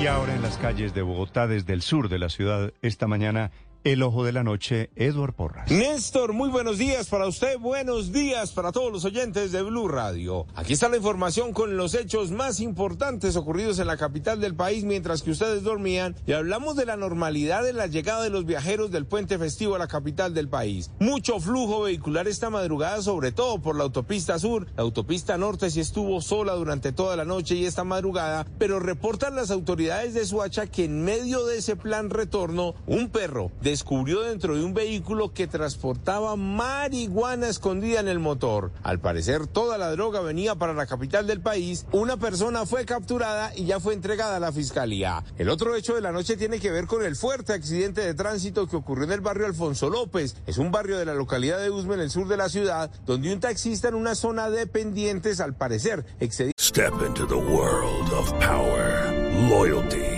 Y ahora en las calles de Bogotá, desde el sur de la ciudad, esta mañana el ojo de la noche, Edward Porras. Néstor, muy buenos días para usted, buenos días para todos los oyentes de Blue Radio. Aquí está la información con los hechos más importantes ocurridos en la capital del país mientras que ustedes dormían y hablamos de la normalidad de la llegada de los viajeros del puente festivo a la capital del país. Mucho flujo vehicular esta madrugada, sobre todo por la autopista sur. La autopista norte sí estuvo sola durante toda la noche y esta madrugada, pero reportan las autoridades de Suacha que en medio de ese plan retorno, un perro descubrió dentro de un vehículo que transportaba marihuana escondida en el motor. Al parecer toda la droga venía para la capital del país. Una persona fue capturada y ya fue entregada a la fiscalía. El otro hecho de la noche tiene que ver con el fuerte accidente de tránsito que ocurrió en el barrio Alfonso López. Es un barrio de la localidad de Usme en el sur de la ciudad, donde un taxista en una zona de pendientes al parecer excedió. Step into the world of power, loyalty.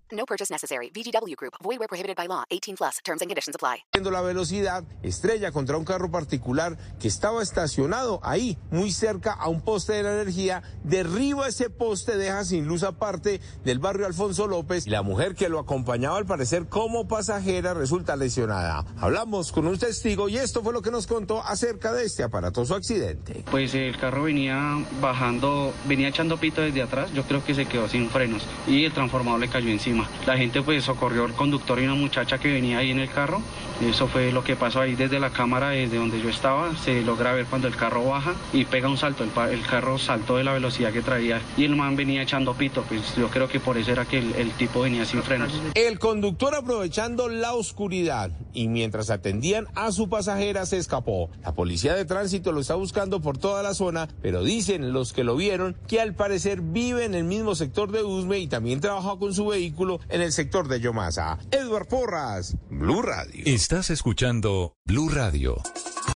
No purchase necessary. VGW Group. Void where prohibited by law. 18 plus. Terms and conditions apply. La velocidad estrella contra un carro particular que estaba estacionado ahí, muy cerca a un poste de la energía. Derriba ese poste, deja sin luz aparte del barrio Alfonso López. Y la mujer que lo acompañaba, al parecer, como pasajera, resulta lesionada. Hablamos con un testigo y esto fue lo que nos contó acerca de este aparatoso accidente. Pues el carro venía bajando, venía echando pito desde atrás. Yo creo que se quedó sin frenos y el transformador le cayó encima. La gente pues socorrió al conductor y una muchacha que venía ahí en el carro. Eso fue lo que pasó ahí desde la cámara, desde donde yo estaba. Se logra ver cuando el carro baja y pega un salto. El, carro saltó de la velocidad que traía y el man venía echando pito. Pues yo creo que por eso era que el, el tipo venía sin frenos. El conductor aprovechando la oscuridad y mientras atendían a su pasajera se escapó. La policía de tránsito lo está buscando por toda la zona, pero dicen los que lo vieron que al parecer vive en el mismo sector de Usme y también trabaja con su vehículo en el sector de Yomasa. Edward Porras, Blue Radio. Estás escuchando Blue Radio.